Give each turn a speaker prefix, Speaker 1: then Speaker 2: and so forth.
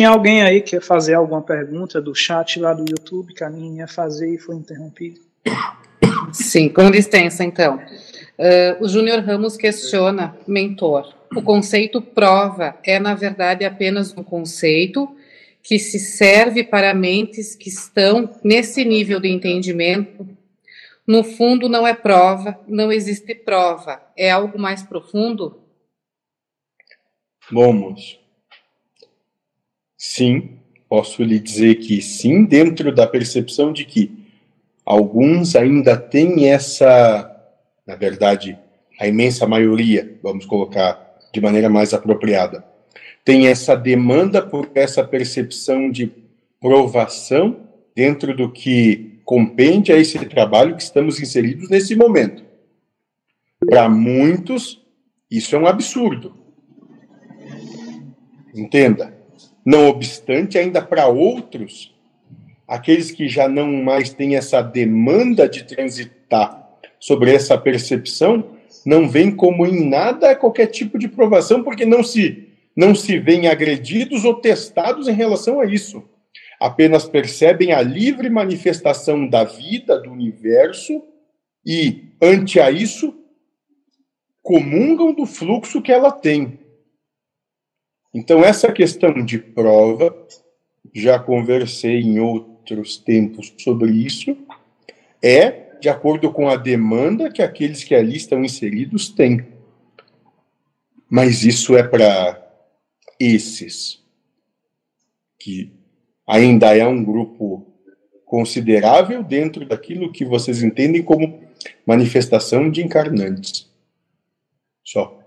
Speaker 1: Tinha alguém aí que ia fazer alguma pergunta do chat lá do YouTube que a minha ia fazer e foi interrompido?
Speaker 2: Sim, com licença, então. Uh, o Júnior Ramos questiona, mentor, o conceito prova é, na verdade, apenas um conceito que se serve para mentes que estão nesse nível de entendimento. No fundo, não é prova, não existe prova. É algo mais profundo?
Speaker 3: Bom, moço. Sim, posso lhe dizer que sim, dentro da percepção de que alguns ainda têm essa, na verdade, a imensa maioria, vamos colocar de maneira mais apropriada, tem essa demanda por essa percepção de provação dentro do que compende a esse trabalho que estamos inseridos nesse momento. Para muitos, isso é um absurdo. Entenda. Não obstante, ainda para outros, aqueles que já não mais têm essa demanda de transitar sobre essa percepção, não veem como em nada qualquer tipo de provação, porque não se não se veem agredidos ou testados em relação a isso. Apenas percebem a livre manifestação da vida, do universo, e, ante a isso, comungam do fluxo que ela tem. Então, essa questão de prova, já conversei em outros tempos sobre isso, é de acordo com a demanda que aqueles que ali estão inseridos têm. Mas isso é para esses, que ainda é um grupo considerável dentro daquilo que vocês entendem como manifestação de encarnantes. Só.